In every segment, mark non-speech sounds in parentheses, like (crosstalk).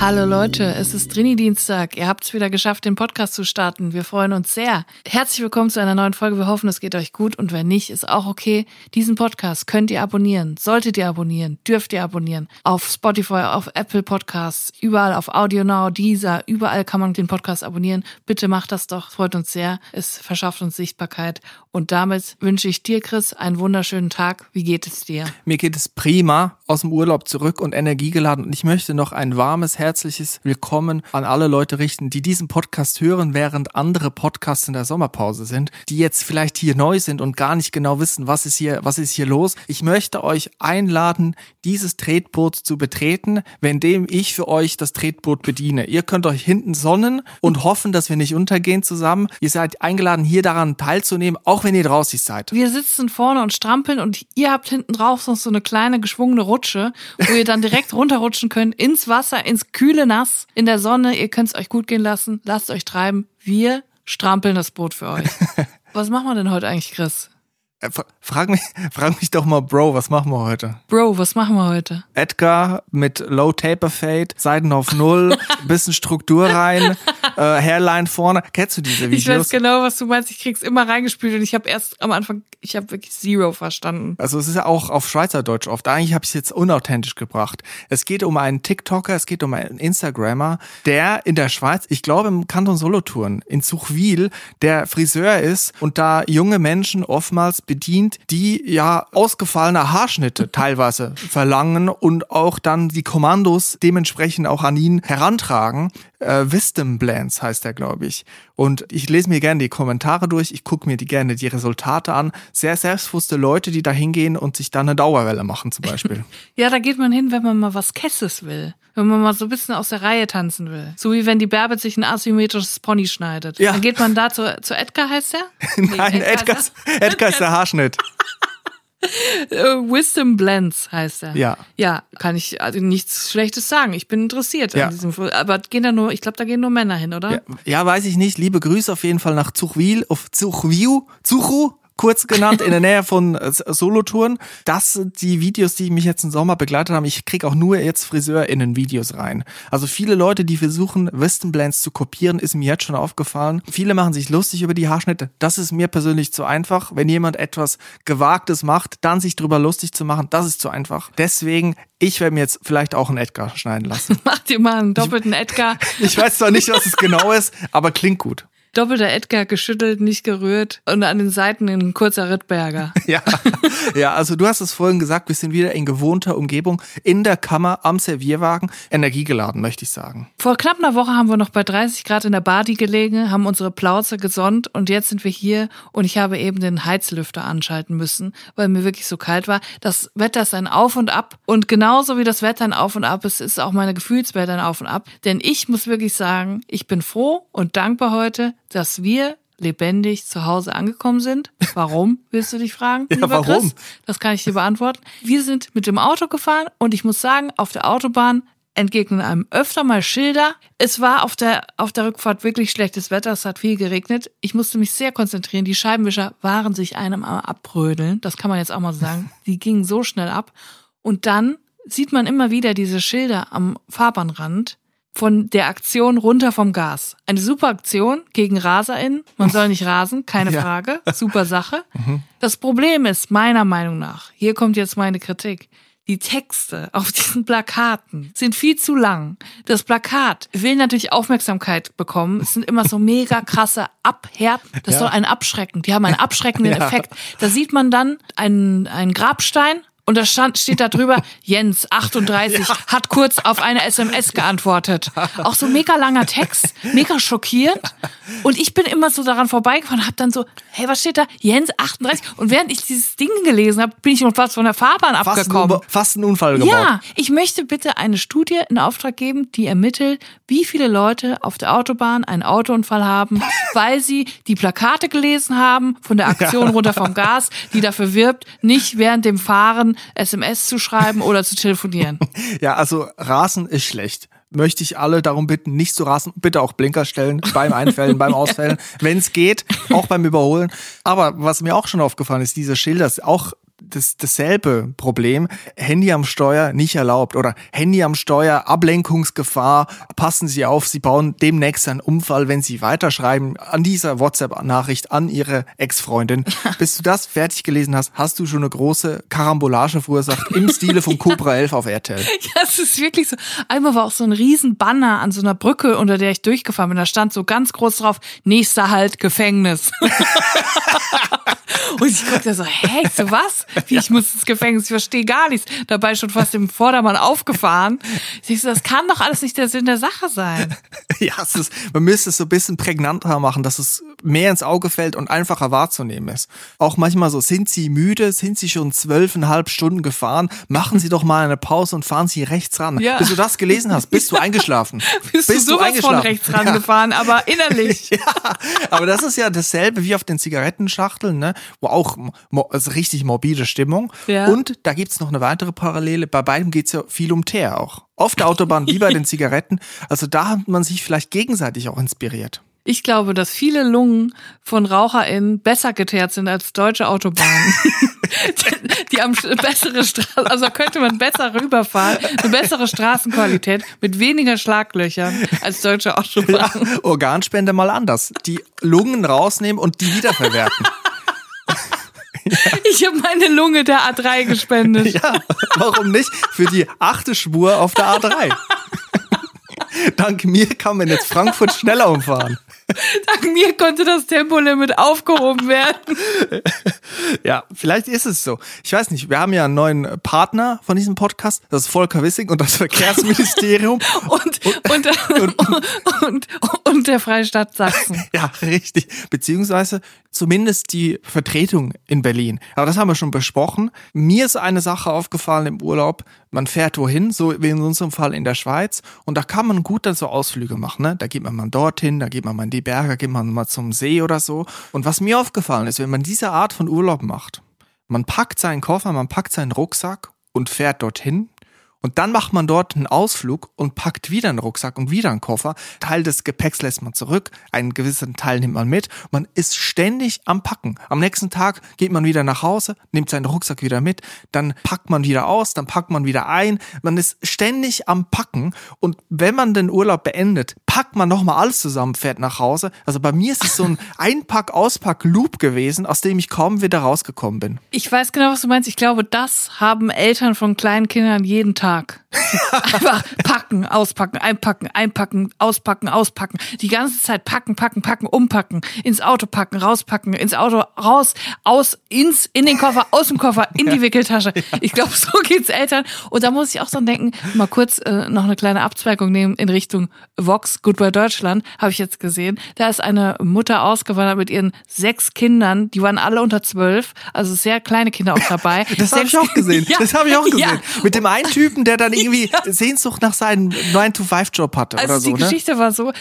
Hallo Leute, es ist Drini-Dienstag. Ihr habt es wieder geschafft, den Podcast zu starten. Wir freuen uns sehr. Herzlich willkommen zu einer neuen Folge. Wir hoffen, es geht euch gut und wenn nicht, ist auch okay. Diesen Podcast könnt ihr abonnieren, solltet ihr abonnieren, dürft ihr abonnieren. Auf Spotify, auf Apple Podcasts, überall auf Audio Now, Deezer, überall kann man den Podcast abonnieren. Bitte macht das doch, freut uns sehr. Es verschafft uns Sichtbarkeit und damit wünsche ich dir, Chris, einen wunderschönen Tag. Wie geht es dir? Mir geht es prima, aus dem Urlaub zurück und energiegeladen und ich möchte noch ein warmes Herz herzliches Willkommen an alle Leute richten, die diesen Podcast hören, während andere Podcasts in der Sommerpause sind, die jetzt vielleicht hier neu sind und gar nicht genau wissen, was ist hier, was ist hier los. Ich möchte euch einladen, dieses Tretboot zu betreten, währenddem ich für euch das Tretboot bediene. Ihr könnt euch hinten sonnen und hoffen, dass wir nicht untergehen zusammen. Ihr seid eingeladen, hier daran teilzunehmen, auch wenn ihr draußen seid. Wir sitzen vorne und strampeln und ihr habt hinten drauf noch so eine kleine geschwungene Rutsche, wo ihr dann direkt runterrutschen könnt ins Wasser, ins kühle Nass in der Sonne. Ihr könnt es euch gut gehen lassen. Lasst euch treiben. Wir strampeln das Boot für euch. (laughs) was machen wir denn heute eigentlich, Chris? Äh, frag mich, (laughs) frag mich doch mal, Bro, was machen wir heute? Bro, was machen wir heute? Edgar mit Low Taper Fade, Seiten auf Null, (laughs) bisschen Struktur rein, äh, Hairline vorne. Kennst du diese Videos? Ich weiß genau, was du meinst. Ich krieg's immer reingespielt und ich habe erst am Anfang, ich habe wirklich Zero verstanden. Also es ist ja auch auf Schweizerdeutsch oft. Eigentlich habe ich es jetzt unauthentisch gebracht. Es geht um einen TikToker, es geht um einen Instagrammer, der in der Schweiz, ich glaube im Kanton Solothurn, in Zuchwil, der Friseur ist und da junge Menschen oftmals bedient, die ja ausgefallene Haarschnitte (laughs) teilweise verlangen und auch dann die Kommandos dementsprechend auch an ihn herantragen. Äh, Wisdom Blends heißt er, glaube ich. Und ich lese mir gerne die Kommentare durch, ich gucke mir die gerne die Resultate an. Sehr selbstbewusste Leute, die da hingehen und sich dann eine Dauerwelle machen zum Beispiel. (laughs) ja, da geht man hin, wenn man mal was Kesses will. Wenn man mal so ein bisschen aus der Reihe tanzen will. So wie wenn die Bärbel sich ein asymmetrisches Pony schneidet. Ja. Dann geht man da zu, zu Edgar, heißt der? (laughs) Nein, nee, Edgar, Edgar, Edgar ist der Haarschnitt. (laughs) Äh, Wisdom Blends heißt er. Ja. Ja, kann ich also nichts Schlechtes sagen. Ich bin interessiert ja. an diesem. Aber gehen da nur, ich glaube, da gehen nur Männer hin, oder? Ja, ja, weiß ich nicht. Liebe Grüße auf jeden Fall nach Zuchwil, auf Zuchwiu, Zuchu, kurz genannt, in der Nähe von äh, Solotouren. Das sind die Videos, die mich jetzt im Sommer begleitet haben. Ich krieg auch nur jetzt FriseurInnen-Videos rein. Also viele Leute, die versuchen, Westenblends zu kopieren, ist mir jetzt schon aufgefallen. Viele machen sich lustig über die Haarschnitte. Das ist mir persönlich zu einfach. Wenn jemand etwas Gewagtes macht, dann sich drüber lustig zu machen, das ist zu einfach. Deswegen ich werde mir jetzt vielleicht auch einen Edgar schneiden lassen. (laughs) Mach dir mal einen doppelten Edgar. (laughs) ich weiß zwar nicht, was es genau ist, aber klingt gut. Doppelter Edgar geschüttelt, nicht gerührt und an den Seiten ein kurzer Rittberger. (laughs) ja, ja, also du hast es vorhin gesagt, wir sind wieder in gewohnter Umgebung, in der Kammer, am Servierwagen, energiegeladen, möchte ich sagen. Vor knapp einer Woche haben wir noch bei 30 Grad in der Badi gelegen, haben unsere Plauze gesonnt und jetzt sind wir hier und ich habe eben den Heizlüfter anschalten müssen, weil mir wirklich so kalt war. Das Wetter ist ein Auf und Ab und genauso wie das Wetter ein Auf und Ab ist, ist auch meine Gefühlswelt ein Auf und Ab. Denn ich muss wirklich sagen, ich bin froh und dankbar heute, dass wir lebendig zu Hause angekommen sind. Warum, (laughs) willst du dich fragen? ja, warum? Chris? Das kann ich dir beantworten. Wir sind mit dem Auto gefahren und ich muss sagen, auf der Autobahn entgegnen einem öfter mal Schilder. Es war auf der, auf der Rückfahrt wirklich schlechtes Wetter, es hat viel geregnet. Ich musste mich sehr konzentrieren. Die Scheibenwischer waren sich einem am Abbrödeln. Das kann man jetzt auch mal sagen. (laughs) Die gingen so schnell ab. Und dann sieht man immer wieder diese Schilder am Fahrbahnrand von der Aktion runter vom Gas. Eine super Aktion gegen RaserInnen. Man soll nicht rasen, keine (laughs) ja. Frage. Super Sache. (laughs) Mhm. Das Problem ist, meiner Meinung nach, hier kommt jetzt meine Kritik, die Texte auf diesen Plakaten sind viel zu lang. Das Plakat will natürlich Aufmerksamkeit bekommen. Es sind immer so mega krasse Abhärten. Das ja. soll einen abschrecken. Die haben einen abschreckenden (laughs) ja. Effekt. Da sieht man dann einen, einen Grabstein und da stand, steht da drüber, (laughs) Jens, 38, ja. hat kurz auf eine SMS geantwortet. Auch so mega langer Text, mega schockierend. Und ich bin immer so daran vorbeigefahren, hab dann so, hey, was steht da? Jens, 38. Und während ich dieses Ding gelesen habe, bin ich noch fast von der Fahrbahn fast abgekommen. Ein, fast ein Unfall gebaut. Ja, ich möchte bitte eine Studie in Auftrag geben, die ermittelt, wie viele Leute auf der Autobahn einen Autounfall haben, (laughs) weil sie die Plakate gelesen haben von der Aktion runter vom Gas, die dafür wirbt, nicht während dem Fahren SMS zu schreiben oder zu telefonieren. (laughs) ja, also Rasen ist schlecht. möchte ich alle darum bitten, nicht zu rasen, bitte auch Blinker stellen beim Einfällen, beim (laughs) Ausfällen, wenn es geht, auch beim Überholen. Aber was mir auch schon aufgefallen ist, diese Schilder, auch das, dasselbe Problem. Handy am Steuer nicht erlaubt oder Handy am Steuer, Ablenkungsgefahr. Passen Sie auf, Sie bauen demnächst einen Unfall, wenn Sie weiterschreiben an dieser WhatsApp-Nachricht an Ihre Ex-Freundin. (laughs) Bis du das fertig gelesen hast, hast du schon eine große Karambolage verursacht im Stile von Cobra 11 auf RTL. (laughs) Ja, es ist wirklich so. Einmal war auch so ein riesen Banner an so einer Brücke, unter der ich durchgefahren bin. Da stand so ganz groß drauf, nächster Halt Gefängnis. (laughs) Und ich guckte so, hä, so was? Wie, ich muss ins Gefängnis, ich verstehe gar nichts. Dabei schon fast im Vordermann aufgefahren. Ich so, das kann doch alles nicht der Sinn der Sache sein. (laughs) Ja, es ist, man müsste es so ein bisschen prägnanter machen, dass es mehr ins Auge fällt und einfacher wahrzunehmen ist. Auch manchmal so, sind Sie müde? Sind Sie schon zwölfeinhalb Stunden gefahren? Machen Sie doch mal eine Pause und fahren Sie rechts ran. Ja. Bis du das gelesen hast, bist du (laughs) eingeschlagen. bist, bist du du von rechts ran ja. gefahren, aber innerlich. (laughs) ja, aber das ist ja dasselbe wie auf den Zigarettenschachteln, ne? wo auch also richtig morbide Stimmung. Ja. Und da gibt's noch eine weitere Parallele. Bei beidem geht's ja viel um Teer auch. Auf der Autobahn wie bei den (laughs) Zigaretten. Also da hat man sich vielleicht gegenseitig auch inspiriert. Ich glaube, dass viele Lungen von RaucherInnen besser geteert sind als deutsche Autobahnen. (laughs) die haben bessere Straßen, also könnte man besser rüberfahren, eine bessere Straßenqualität mit weniger Schlaglöchern als deutsche Autobahnen. Ja, Organspende mal anders. Die Lungen rausnehmen und die wiederverwerten. (laughs) Meine Lunge der A3 gespendet. (laughs) Ja, warum nicht? Für die achte Spur auf der A3. (laughs) Dank mir kann man jetzt Frankfurt schneller umfahren. Dank mir konnte das Tempolimit aufgehoben werden. Ja, vielleicht ist es so. Ich weiß nicht, wir haben ja einen neuen Partner von diesem Podcast, das ist Volker Wissing und das Verkehrsministerium. (laughs) und, und, und, und, und, der Freistaat Sachsen. (laughs) Ja, richtig. Beziehungsweise zumindest die Vertretung in Berlin. Aber das haben wir schon besprochen. Mir ist eine Sache aufgefallen im Urlaub. Man fährt wohin, so wie in unserem Fall in der Schweiz, und da kann man gut dann so Ausflüge machen. Ne? Da geht man mal dorthin, da geht man mal in die Berge, geht man mal zum See oder so. Und was mir aufgefallen ist, wenn man diese Art von Urlaub macht, man packt seinen Koffer, man packt seinen Rucksack und fährt dorthin und dann macht man dort einen Ausflug und packt wieder einen Rucksack und wieder einen Koffer. Teil des Gepäcks lässt man zurück, einen gewissen Teil nimmt man mit. Man ist ständig am Packen. Am nächsten Tag geht man wieder nach Hause, nimmt seinen Rucksack wieder mit, dann packt man wieder aus, dann packt man wieder ein. Man ist ständig am Packen und wenn man den Urlaub beendet, packt man nochmal alles zusammen, fährt nach Hause. Also bei mir ist es so ein (laughs) Einpack-Auspack-Loop gewesen, aus dem ich kaum wieder rausgekommen bin. Ich weiß genau, was du meinst. Ich glaube, das haben Eltern von kleinen Kindern jeden Tag. (laughs) Einfach packen, auspacken, einpacken, einpacken, auspacken, auspacken. Die ganze Zeit packen, packen, packen, umpacken, ins Auto packen, rauspacken, ins Auto raus, aus, ins, in den Koffer, aus dem Koffer, in die Wickeltasche. Ich glaube, so geht's Eltern. Und da muss ich auch so denken, mal kurz äh, noch eine kleine Abzweigung nehmen in Richtung Vox, Goodbye Deutschland, habe ich jetzt gesehen. Da ist eine Mutter ausgewandert mit ihren sechs Kindern, die waren alle unter zwölf, also sehr kleine Kinder auch dabei. das habe (laughs) ich auch gesehen. Ja. Das habe ich auch gesehen. Ja. Mit dem einen Typen, der dann irgendwie ja. Sehnsucht nach seinem 9-to-5-Job hatte also oder so. Die ne? Geschichte war so,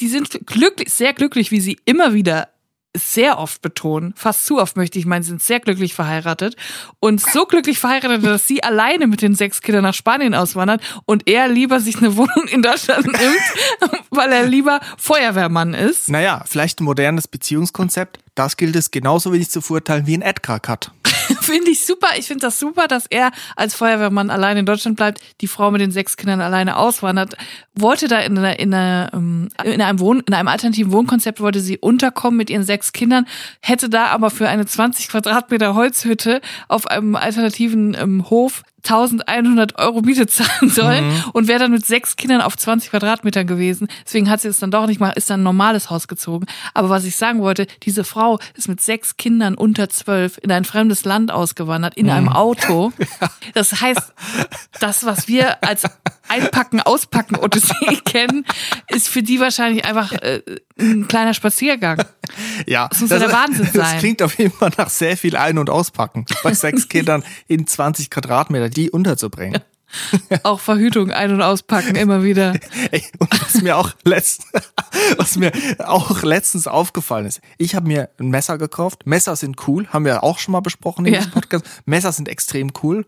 die sind glücklich, sehr glücklich, wie sie immer wieder sehr oft betonen, fast zu oft möchte ich meinen, sind sehr glücklich verheiratet und so glücklich verheiratet, dass sie alleine mit den sechs Kindern nach Spanien auswandert und er lieber sich eine Wohnung in Deutschland nimmt, (laughs) weil er lieber Feuerwehrmann ist. Naja, vielleicht ein modernes Beziehungskonzept. Das gilt es genauso wenig zu verurteilen wie ein Edgar-Cut. (laughs) finde ich super. Ich finde das super, dass er als Feuerwehrmann allein in Deutschland bleibt, die Frau mit den sechs Kindern alleine auswandert. Wollte da in, einer, in, einer, ähm, in, einem Wohn, in einem alternativen Wohnkonzept wollte sie unterkommen mit ihren sechs Kindern, hätte da aber für eine 20 Quadratmeter Holzhütte auf einem alternativen ähm, Hof 1100 Euro Miete zahlen sollen mhm. und wäre dann mit sechs Kindern auf 20 Quadratmetern gewesen. Deswegen hat sie es dann doch nicht mal, ist dann ein normales Haus gezogen. Aber was ich sagen wollte, diese Frau ist mit sechs Kindern unter zwölf in ein fremdes Land ausgewandert, in mhm. einem Auto. (laughs) Das heißt, das, was wir als Einpacken, Auspacken Odyssee (laughs) kennen, ist für die wahrscheinlich einfach äh, ein kleiner Spaziergang. Ja, das muss das, der Wahnsinn sein. Das klingt auf jeden Fall nach sehr viel Ein- und Auspacken. Bei sechs (laughs) Kindern in 20 Quadratmeter, die unterzubringen. auch Verhütung ein- und auspacken immer wieder. (laughs) Ey, und was mir auch letztens, (laughs) was mir auch letztens aufgefallen ist, ich habe mir ein Messer gekauft. Messer sind cool, haben wir auch schon mal besprochen in ja. diesem Podcast. Messer sind extrem cool.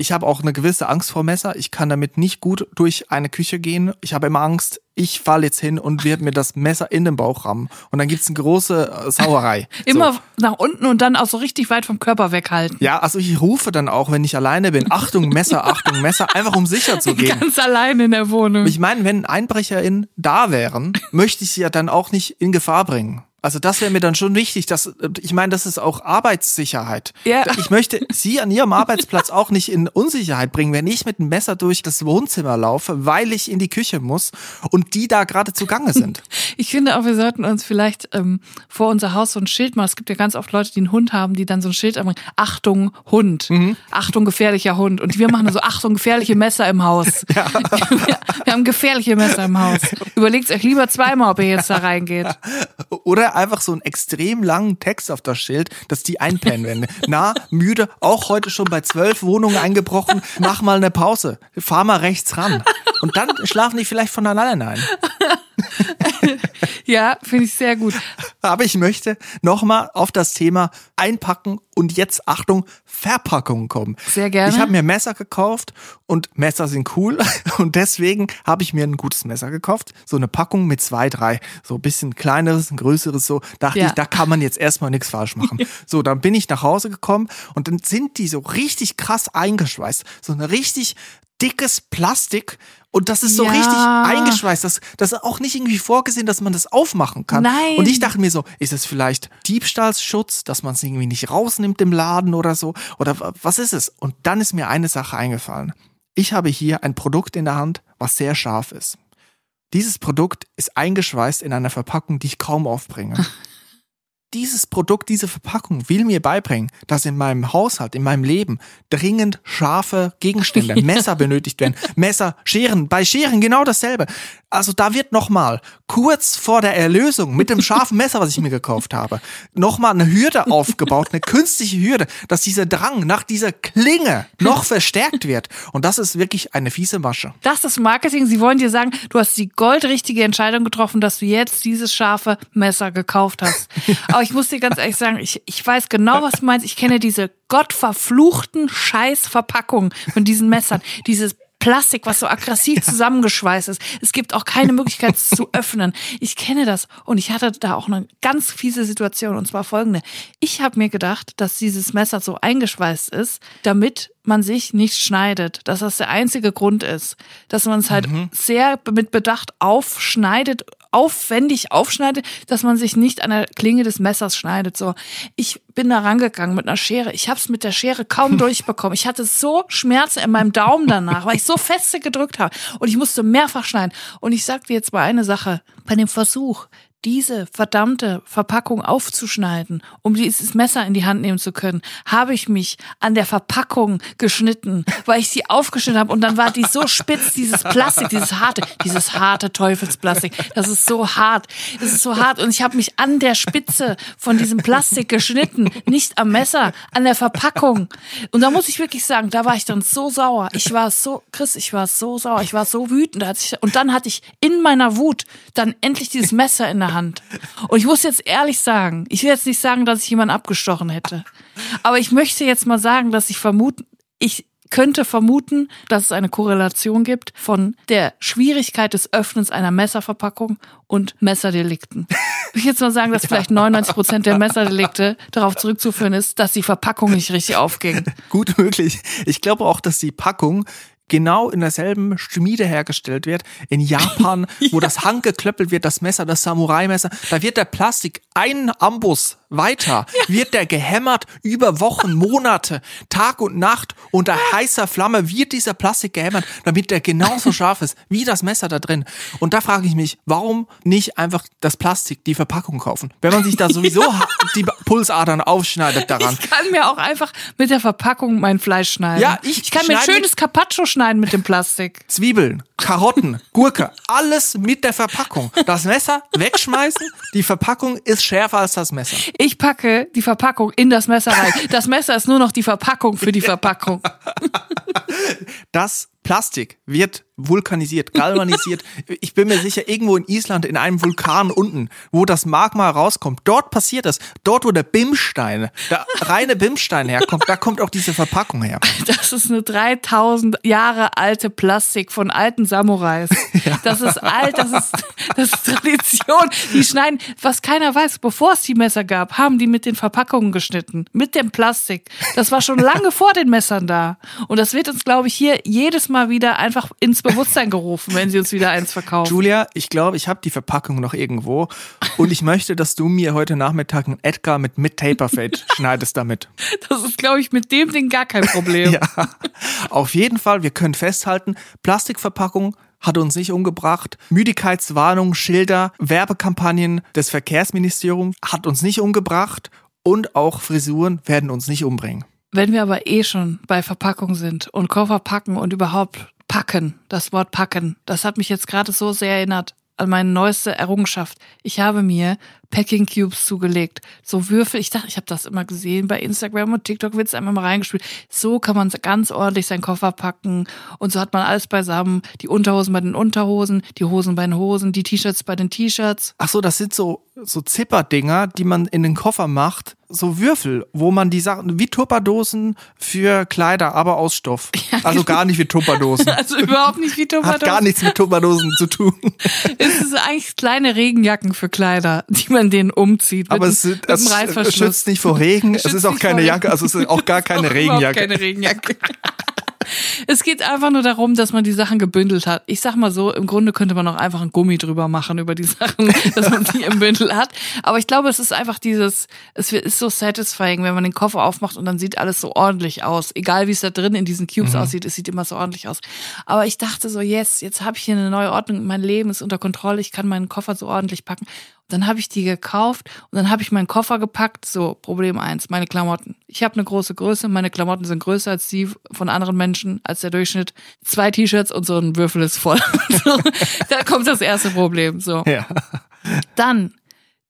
Ich habe auch eine gewisse Angst vor Messer. Ich kann damit nicht gut durch eine Küche gehen. Ich habe immer Angst, ich falle jetzt hin und werde mir das Messer in den Bauch rammen. Und dann gibt's eine große äh, Sauerei. (laughs) Immer So. nach unten und dann auch so richtig weit vom Körper weghalten. Ja, also ich rufe dann auch, wenn ich alleine bin, Achtung, Messer, Achtung, Messer, einfach um sicher zu gehen. (laughs) Ganz allein in der Wohnung. Ich meine, wenn EinbrecherInnen da wären, möchte ich sie ja dann auch nicht in Gefahr bringen. Also das wäre mir dann schon wichtig, dass ich meine, das ist auch Arbeitssicherheit. Ja. Ich möchte Sie an Ihrem Arbeitsplatz auch nicht in Unsicherheit bringen, wenn ich mit einem Messer durch das Wohnzimmer laufe, weil ich in die Küche muss und die da gerade zugange sind. (laughs) Ich finde auch, wir sollten uns vielleicht ähm, vor unser Haus so ein Schild machen. Es gibt ja ganz oft Leute, die einen Hund haben, die dann so ein Schild anbringen. Achtung, Hund. Mhm. Achtung, gefährlicher Hund. Und wir machen so Achtung, gefährliche Messer im Haus. (laughs) Wir, (laughs) wir haben gefährliche Messer im Haus. Überlegt euch lieber zweimal, ob ihr jetzt da reingeht. Oder einfach so einen extrem langen Text auf das Schild, dass die einpennen werden. Na, müde, auch heute schon bei zwölf Wohnungen eingebrochen, mach mal eine Pause, fahr mal rechts ran. Und dann schlafen die vielleicht von alleine ein. (laughs) Ja, finde ich sehr gut. Aber ich möchte nochmal auf das Thema Einpacken und jetzt Achtung, Verpackung kommen. Sehr gerne. Ich habe mir Messer gekauft und Messer sind cool (laughs) und deswegen habe ich mir ein gutes Messer gekauft. So eine Packung mit zwei, drei, so ein bisschen kleineres, ein größeres, so dachte Ja. ich, da kann man jetzt erstmal nichts falsch machen. So, dann bin ich nach Hause gekommen und dann sind die so richtig krass eingeschweißt. So ein richtig dickes Plastik und das ist so Ja. richtig eingeschweißt. Das, das ist auch nicht irgendwie vorgesehen, dass man das aufmachen kann. Nein. Und ich dachte mir so, ist es vielleicht Diebstahlsschutz, dass man es irgendwie nicht rausnimmt im Laden oder so? Oder wa- was ist es? Und dann ist mir eine Sache eingefallen. Ich habe hier ein Produkt in der Hand, was sehr scharf ist. Dieses Produkt ist eingeschweißt in einer Verpackung, die ich kaum aufbringe. (laughs) Dieses Produkt, diese Verpackung will mir beibringen, dass in meinem Haushalt, in meinem Leben dringend scharfe Gegenstände, (laughs) Messer benötigt werden. Messer, Scheren, bei Scheren genau dasselbe. Also da wird nochmal kurz vor der Erlösung mit dem scharfen Messer, was ich mir gekauft habe, nochmal eine Hürde aufgebaut, eine künstliche Hürde, dass dieser Drang nach dieser Klinge noch verstärkt wird. Und das ist wirklich eine fiese Masche. Das ist Marketing. Sie wollen dir sagen, du hast die goldrichtige Entscheidung getroffen, dass du jetzt dieses scharfe Messer gekauft hast. Aber ich muss dir ganz ehrlich sagen, ich, ich weiß genau, was du meinst. Ich kenne diese gottverfluchten Scheißverpackungen von diesen Messern. Dieses Plastik, was so aggressiv zusammengeschweißt ist. Es gibt auch keine Möglichkeit, es zu öffnen. Ich kenne das und ich hatte da auch eine ganz fiese Situation und zwar folgende. Ich habe mir gedacht, dass dieses Messer so eingeschweißt ist, damit man sich nicht schneidet, dass das der einzige Grund ist, dass man es halt sehr mit Bedacht aufschneidet, aufwendig aufschneidet, dass man sich nicht an der Klinge des Messers schneidet. So, ich bin da rangegangen mit einer Schere. Ich habe es mit der Schere kaum (laughs) durchbekommen. Ich hatte so Schmerzen in meinem Daumen danach, weil ich so feste gedrückt habe und ich musste mehrfach schneiden. Und ich sag dir jetzt mal eine Sache: Bei dem Versuch, diese verdammte Verpackung aufzuschneiden, um dieses Messer in die Hand nehmen zu können, habe ich mich an der Verpackung geschnitten, weil ich sie aufgeschnitten habe und dann war die so spitz, dieses Plastik, dieses harte, dieses harte Teufelsplastik, das ist so hart, das ist so hart und ich habe mich an der Spitze von diesem Plastik geschnitten, nicht am Messer, an der Verpackung. Und da muss ich wirklich sagen, da war ich dann so sauer. Ich war so, Chris, ich war so sauer, ich war so wütend. Und dann hatte ich in meiner Wut dann endlich dieses Messer in der Hand. Und ich muss jetzt ehrlich sagen, ich will jetzt nicht sagen, dass ich jemanden abgestochen hätte. Aber ich möchte jetzt mal sagen, dass ich vermuten, ich könnte vermuten, dass es eine Korrelation gibt von der Schwierigkeit des Öffnens einer Messerverpackung und Messerdelikten. Ich jetzt mal sagen, dass vielleicht 99 Prozent der Messerdelikte darauf zurückzuführen ist, dass die Verpackung nicht richtig aufging. (laughs) Gut möglich. Ich glaube auch, dass die Packung genau in derselben Schmiede hergestellt wird. In Japan, (laughs) wo das handgeklöppelt wird, das Messer, das Samurai-Messer. Da wird der Plastik ein Ambus weiter, (laughs) wird der gehämmert über Wochen, Monate, Tag und Nacht. Unter heißer Flamme wird dieser Plastik gehämmert, damit der genauso (laughs) scharf ist wie das Messer da drin. Und da frage ich mich, warum nicht einfach das Plastik, die Verpackung kaufen? Wenn man sich da sowieso ha- (laughs) die Pulsadern aufschneidet daran. Ich kann mir auch einfach mit der Verpackung mein Fleisch schneiden. Ja, ich kann mir ein schönes Carpaccio schneiden mit dem Plastik. Zwiebeln, Karotten, Gurke, alles mit der Verpackung. Das Messer wegschmeißen, die Verpackung ist schärfer als das Messer. Ich packe die Verpackung in das Messer rein. Das Messer ist nur noch die Verpackung für die Verpackung. Das Plastik wird vulkanisiert, galvanisiert. (laughs) ich bin mir sicher, irgendwo in Island in einem Vulkan unten, wo das Magma rauskommt, dort passiert das. Dort, wo der Bimstein, der reine Bimstein herkommt, da kommt auch diese Verpackung her. (laughs) Das ist eine 3000 Jahre alte Plastik von alten Samurais. (laughs) Ja. Das ist alt, das ist, das ist Tradition. Die schneiden, was keiner weiß, bevor es die Messer gab, haben die mit den Verpackungen geschnitten. Mit dem Plastik. Das war schon lange vor den Messern da. Und das wird uns, glaube ich, hier jedes Mal wieder einfach ins Bewusstsein gerufen, wenn sie uns wieder eins verkaufen. Julia, ich glaube, ich habe die Verpackung noch irgendwo und ich möchte, dass du mir heute Nachmittag einen Edgar mit mit Taperfade (laughs) schneidest damit. Das ist, glaube ich, mit dem Ding gar kein Problem. (laughs) ja. Auf jeden Fall, wir können festhalten, Plastikverpackung hat uns nicht umgebracht. Müdigkeitswarnung, Schilder, Werbekampagnen des Verkehrsministeriums hat uns nicht umgebracht und auch Frisuren werden uns nicht umbringen. Wenn wir aber eh schon bei Verpackung sind und Koffer packen und überhaupt packen, das Wort packen, das hat mich jetzt gerade so sehr erinnert an meine neueste Errungenschaft. Ich habe mir Packing Cubes zugelegt. So Würfel. Ich dachte, ich habe das immer gesehen bei Instagram und TikTok wird es einmal mal reingespielt. So kann man ganz ordentlich seinen Koffer packen und so hat man alles beisammen. Die Unterhosen bei den Unterhosen, die Hosen bei den Hosen, die T-Shirts bei den T-Shirts. Ach so, das sind so so Zipperdinger, die man in den Koffer macht, so Würfel, wo man die Sachen wie Tupperdosen für Kleider, aber aus Stoff. (laughs) Ja, also gar nicht wie Tupperdosen. (laughs) Also überhaupt nicht wie Tupperdosen. Hat gar nichts mit Tupperdosen zu tun. (laughs) Es ist eigentlich kleine Regenjacken für Kleider, die man denen umzieht. Aber es, sind, es schützt nicht vor Regen. Es ist auch keine Jacke, also es ist auch gar keine Regenjacke. Keine Regenjacke. Es geht einfach nur darum, dass man die Sachen gebündelt hat. Ich sag mal so, im Grunde könnte man auch einfach ein Gummi drüber machen über die Sachen, (laughs) dass man die im Bündel hat. Aber ich glaube, es ist einfach dieses, es ist so satisfying, wenn man den Koffer aufmacht und dann sieht alles so ordentlich aus. Egal wie es da drin in diesen Cubes mhm. aussieht, es sieht immer so ordentlich aus. Aber ich dachte so, yes, jetzt habe ich hier eine neue Ordnung, mein Leben ist unter Kontrolle, ich kann meinen Koffer so ordentlich packen. Dann habe ich die gekauft und dann habe ich meinen Koffer gepackt. So, Problem eins, meine Klamotten. Ich habe eine große Größe, meine Klamotten sind größer als die von anderen Menschen, als der Durchschnitt. Zwei T-Shirts und so ein Würfel ist voll. (laughs) da kommt das erste Problem. So. Ja. Dann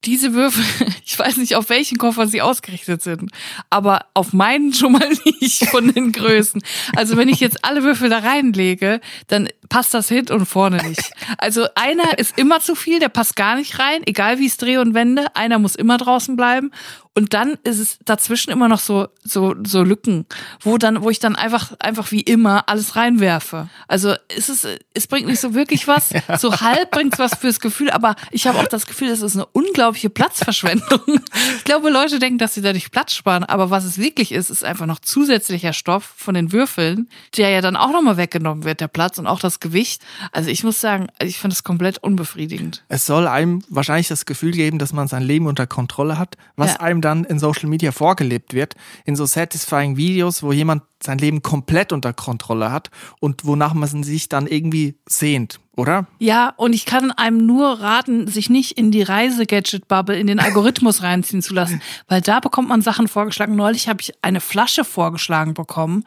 diese Würfel, (laughs) ich weiß nicht, auf welchen Koffer sie ausgerichtet sind, aber auf meinen schon mal (laughs) nicht von den Größen. Also wenn ich jetzt alle Würfel da reinlege, dann passt das hinten und vorne nicht. Also einer ist immer zu viel, der passt gar nicht rein, egal wie es drehe und wende. Einer muss immer draußen bleiben. Und dann ist es dazwischen immer noch so, so, so Lücken, wo dann, wo ich dann einfach, einfach wie immer alles reinwerfe. Also es ist, es bringt nicht so wirklich was. (laughs) So halb bringt es was fürs Gefühl, aber ich habe auch das Gefühl, es ist eine unglaubliche Platzverschwendung. (laughs) Ich glaube, Leute denken, dass sie dadurch Platz sparen, aber was es wirklich ist, ist einfach noch zusätzlicher Stoff von den Würfeln, der ja dann auch nochmal weggenommen wird, der Platz und auch das Gewicht. Also ich muss sagen, ich finde es komplett unbefriedigend. Es soll einem wahrscheinlich das Gefühl geben, dass man sein Leben unter Kontrolle hat, was ja. einem dann in Social Media vorgelebt wird, in so satisfying Videos, wo jemand sein Leben komplett unter Kontrolle hat und wonach man sich dann irgendwie sehnt, oder? Ja, und ich kann einem nur raten, sich nicht in die Reise-Gadget-Bubble, in den Algorithmus (laughs) reinziehen zu lassen, weil da bekommt man Sachen vorgeschlagen. Neulich habe ich eine Flasche vorgeschlagen bekommen,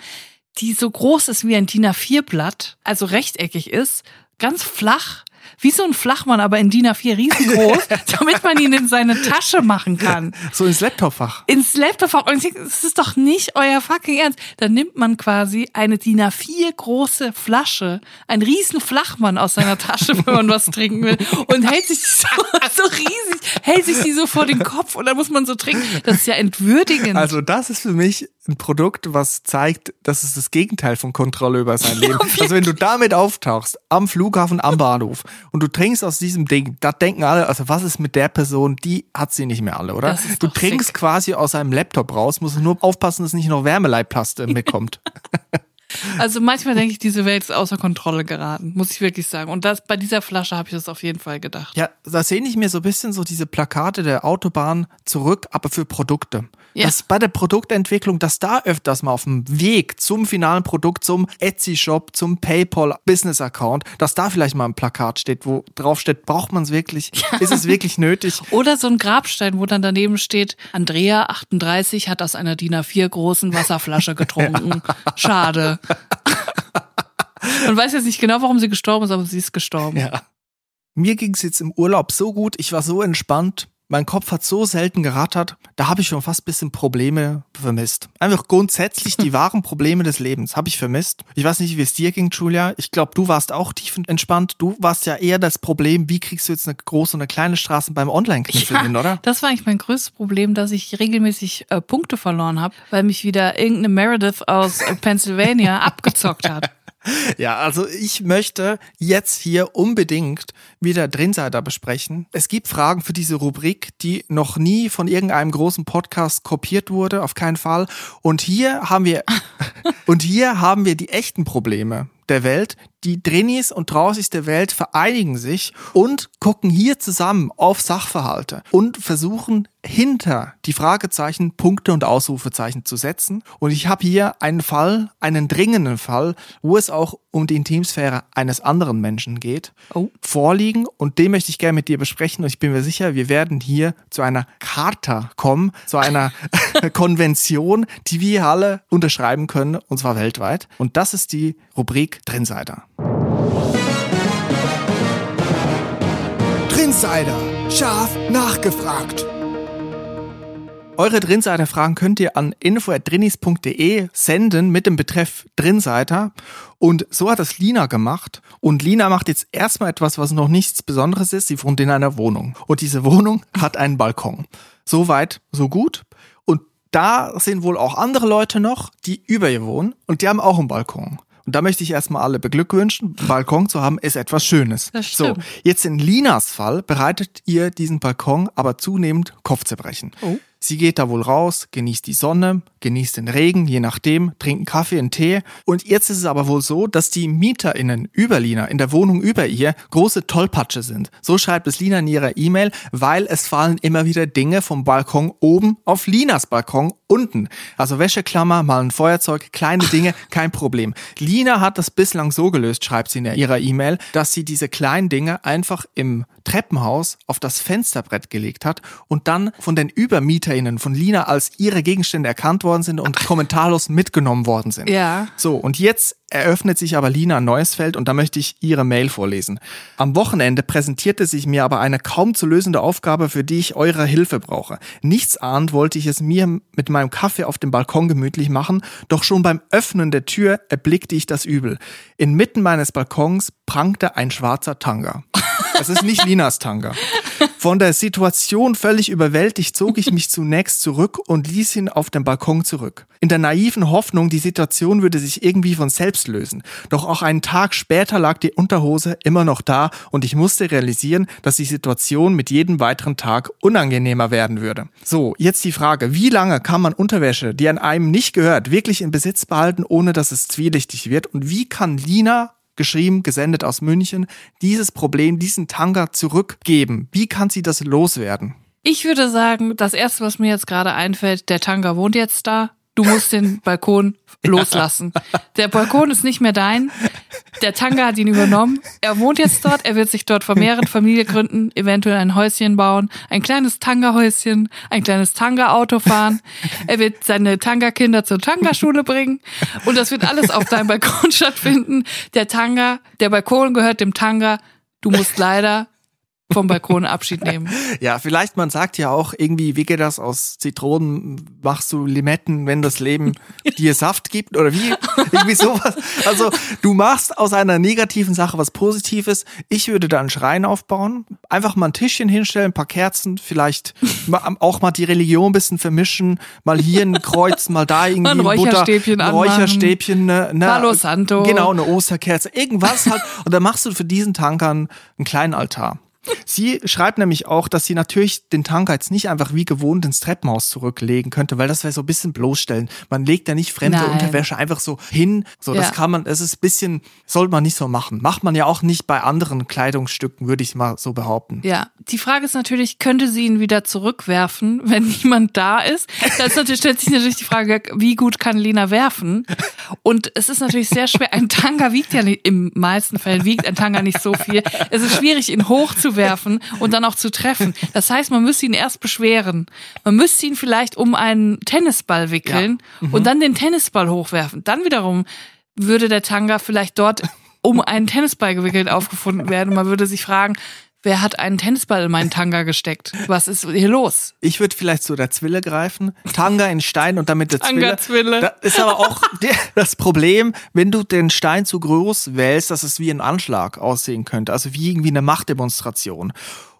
die so groß ist wie ein DIN A4-Blatt, also rechteckig ist, ganz flach wie so ein Flachmann, aber in DIN A4 riesengroß, (laughs) damit man ihn in seine Tasche machen kann. So ins Laptopfach. Ins Laptopfach. Und ich denke, das ist doch nicht euer fucking Ernst. Dann nimmt man quasi eine DIN A4 große Flasche, ein riesen Flachmann aus seiner Tasche, wenn man was trinken will, und hält sich so, (laughs) so riesig, hält sich die so vor den Kopf und dann muss man so trinken. Das ist ja entwürdigend. Also das ist für mich ein Produkt, was zeigt, dass es das Gegenteil von Kontrolle über sein Leben. also wenn du damit auftauchst, am Flughafen, am Bahnhof und du trinkst aus diesem Ding, da denken alle, also was ist mit der Person, die hat sie nicht mehr alle, oder? Du trinkst sick. quasi aus einem Laptop raus, musst nur aufpassen, dass nicht noch Wärmeleitplaste (laughs) mitkommt. Also manchmal denke ich, diese Welt ist außer Kontrolle geraten, muss ich wirklich sagen. Und das bei dieser Flasche habe ich das auf jeden Fall gedacht. Ja, da sehe ich mir so ein bisschen so diese Plakate der Autobahn zurück, aber für Produkte. Ja. Dass bei der Produktentwicklung, dass da öfters mal auf dem Weg zum finalen Produkt, zum Etsy-Shop, zum PayPal-Business-Account, dass da vielleicht mal ein Plakat steht, wo drauf steht, braucht man es wirklich? (laughs) Ja. Ist es wirklich nötig? Oder so ein Grabstein, wo dann daneben steht, Andrea 38 hat aus einer DIN A4 großen Wasserflasche getrunken. (laughs) Ja. Schade. Man weiß jetzt nicht genau, warum sie gestorben ist, aber sie ist gestorben. Ja. Mir ging es jetzt im Urlaub so gut, ich war so entspannt mein Kopf hat so selten gerattert, da habe ich schon fast ein bisschen Probleme vermisst. Einfach grundsätzlich die (laughs) wahren Probleme des Lebens habe ich vermisst. Ich weiß nicht, wie es dir ging, Julia. Ich glaube, du warst auch tief entspannt. Du warst ja eher das Problem, wie kriegst du jetzt eine große und eine kleine Straße beim Online-Kniffel Ja, hin, oder? Das war eigentlich mein größtes Problem, dass ich regelmäßig äh, Punkte verloren habe, weil mich wieder irgendeine Meredith aus äh, Pennsylvania (laughs) abgezockt hat. Ja, also ich möchte jetzt hier unbedingt wieder Drinsider besprechen. Es gibt Fragen für diese Rubrik, die noch nie von irgendeinem großen Podcast kopiert wurde, auf keinen Fall. Und hier haben wir, (laughs) und hier haben wir die echten Probleme der Welt. Die Drinis und Drausis der Welt vereinigen sich und gucken hier zusammen auf Sachverhalte und versuchen hinter die Fragezeichen Punkte und Ausrufezeichen zu setzen. Und ich habe hier einen Fall, einen dringenden Fall, wo es auch um die Intimsphäre eines anderen Menschen geht, Oh. vorliegen. Und den möchte ich gerne mit dir besprechen. Und ich bin mir sicher, wir werden hier zu einer Charta kommen, zu einer (laughs) (laughs) Konvention, die wir alle unterschreiben können, und zwar weltweit. Und das ist die Rubrik Drinsider. Drinsider. Scharf nachgefragt. Eure Drinseiter-Fragen könnt ihr an info.drinis.de senden mit dem Betreff Drinseiter. Und so hat es Lina gemacht. Und Lina macht jetzt erstmal etwas, was noch nichts Besonderes ist. Sie wohnt in einer Wohnung. Und diese Wohnung (laughs) hat einen Balkon. So weit, so gut. Und da sind wohl auch andere Leute noch, die über ihr wohnen. Und die haben auch einen Balkon. Und da möchte ich erstmal alle beglückwünschen. Balkon zu haben ist etwas Schönes. Das so, stimmt. jetzt in Linas Fall bereitet ihr diesen Balkon aber zunehmend Kopfzerbrechen. Oh. Sie geht da wohl raus, genießt die Sonne, genießt den Regen, je nachdem, trinkt einen Kaffee, einen Tee. Und jetzt ist es aber wohl so, dass die MieterInnen über Lina, in der Wohnung über ihr, große Tollpatsche sind. So schreibt es Lina in ihrer E-Mail, weil es fallen immer wieder Dinge vom Balkon oben auf Linas Balkon unten. Also Wäscheklammer, mal ein Feuerzeug, kleine Dinge, (laughs) kein Problem. Lina hat das bislang so gelöst, schreibt sie in ihrer E-Mail, dass sie diese kleinen Dinge einfach im Treppenhaus auf das Fensterbrett gelegt hat und dann von den UbermieterInnen von Lina als ihre Gegenstände erkannt worden sind und kommentarlos mitgenommen worden sind. Ja. So, und jetzt eröffnet sich aber Lina neues Feld und da möchte ich ihre Mail vorlesen. Am Wochenende präsentierte sich mir aber eine kaum zu lösende Aufgabe, für die ich eure Hilfe brauche. Nichts ahnt wollte ich es mir mit meinem Kaffee auf dem Balkon gemütlich machen, doch schon beim Öffnen der Tür erblickte ich das Übel. Inmitten meines Balkons prangte ein schwarzer Tanga. Es ist nicht Linas Tanga. Von der Situation völlig überwältigt zog ich mich zunächst zurück und ließ ihn auf dem Balkon zurück. In der naiven Hoffnung, die Situation würde sich irgendwie von selbst lösen. Doch auch einen Tag später lag die Unterhose immer noch da und ich musste realisieren, dass die Situation mit jedem weiteren Tag unangenehmer werden würde. So, jetzt die Frage, wie lange kann man Unterwäsche, die an einem nicht gehört, wirklich in Besitz behalten, ohne dass es zwielichtig wird? Und wie kann Lina geschrieben, gesendet aus München, dieses Problem, diesen Tanga zurückgeben? Wie kann sie das loswerden? Ich würde sagen, das erste, was mir jetzt gerade einfällt, der Tanga wohnt jetzt da. Du musst den Balkon loslassen. (laughs) Der Balkon ist nicht mehr dein. Der Tanga hat ihn übernommen. Er wohnt jetzt dort. Er wird sich dort vermehren, Familie gründen, eventuell ein Häuschen bauen, ein kleines Tanga-Häuschen, ein kleines Tanga-Auto fahren. Er wird seine Tanga-Kinder zur Tanga-Schule bringen. Und das wird alles auf deinem Balkon (laughs) stattfinden. Der Tanga, der Balkon gehört dem Tanga. Du musst leider vom Balkon Abschied nehmen. (laughs) Ja, vielleicht man sagt ja auch irgendwie, wie geht das aus Zitronen, machst du Limetten, wenn das Leben (laughs) dir Saft gibt oder wie? Irgendwie sowas. Also du machst aus einer negativen Sache was Positives. Ich würde da einen Schrein aufbauen, einfach mal ein Tischchen hinstellen, ein paar Kerzen, vielleicht auch mal die Religion ein bisschen vermischen, mal hier ein Kreuz, mal da (laughs) irgendwie ein Butter- Räucherstäbchen ein anmachen. Räucherstäbchen, ne, ne, Palo Santo. Genau, eine Osterkerze, irgendwas halt. Und dann machst du für diesen Tankern einen kleinen Altar. Sie schreibt nämlich auch, dass sie natürlich den Tanker jetzt nicht einfach wie gewohnt ins Treppenhaus zurücklegen könnte, weil das wäre so ein bisschen bloßstellen. Man legt ja nicht fremde Nein. Unterwäsche einfach so hin. So, das Ja. kann man, das ist ein bisschen, sollte man nicht so machen. Macht man ja auch nicht bei anderen Kleidungsstücken, würde ich mal so behaupten. Ja, die Frage ist natürlich, könnte sie ihn wieder zurückwerfen, (laughs) wenn niemand da ist? Da ist natürlich, stellt sich natürlich die Frage, wie gut kann Lena werfen? Und es ist natürlich sehr schwer. Ein Tanga wiegt ja nicht, im meisten Fällen wiegt ein Tanga nicht so viel. Es ist schwierig, ihn hochzuwerfen und dann auch zu treffen. Das heißt, man müsste ihn erst beschweren. Man müsste ihn vielleicht um einen Tennisball wickeln und dann den Tennisball hochwerfen. Dann wiederum würde der Tanga vielleicht dort um einen Tennisball gewickelt aufgefunden werden. Man würde sich fragen, wer hat einen Tennisball in meinen Tanga gesteckt? Was ist hier los? Ich würde vielleicht zu der Zwille greifen. Tanga in Stein und damit der Zwille. Tanga-Zwille. Da ist aber auch der, das Problem, wenn du den Stein zu groß wählst, dass es wie ein Anschlag aussehen könnte. Also wie irgendwie eine Machtdemonstration.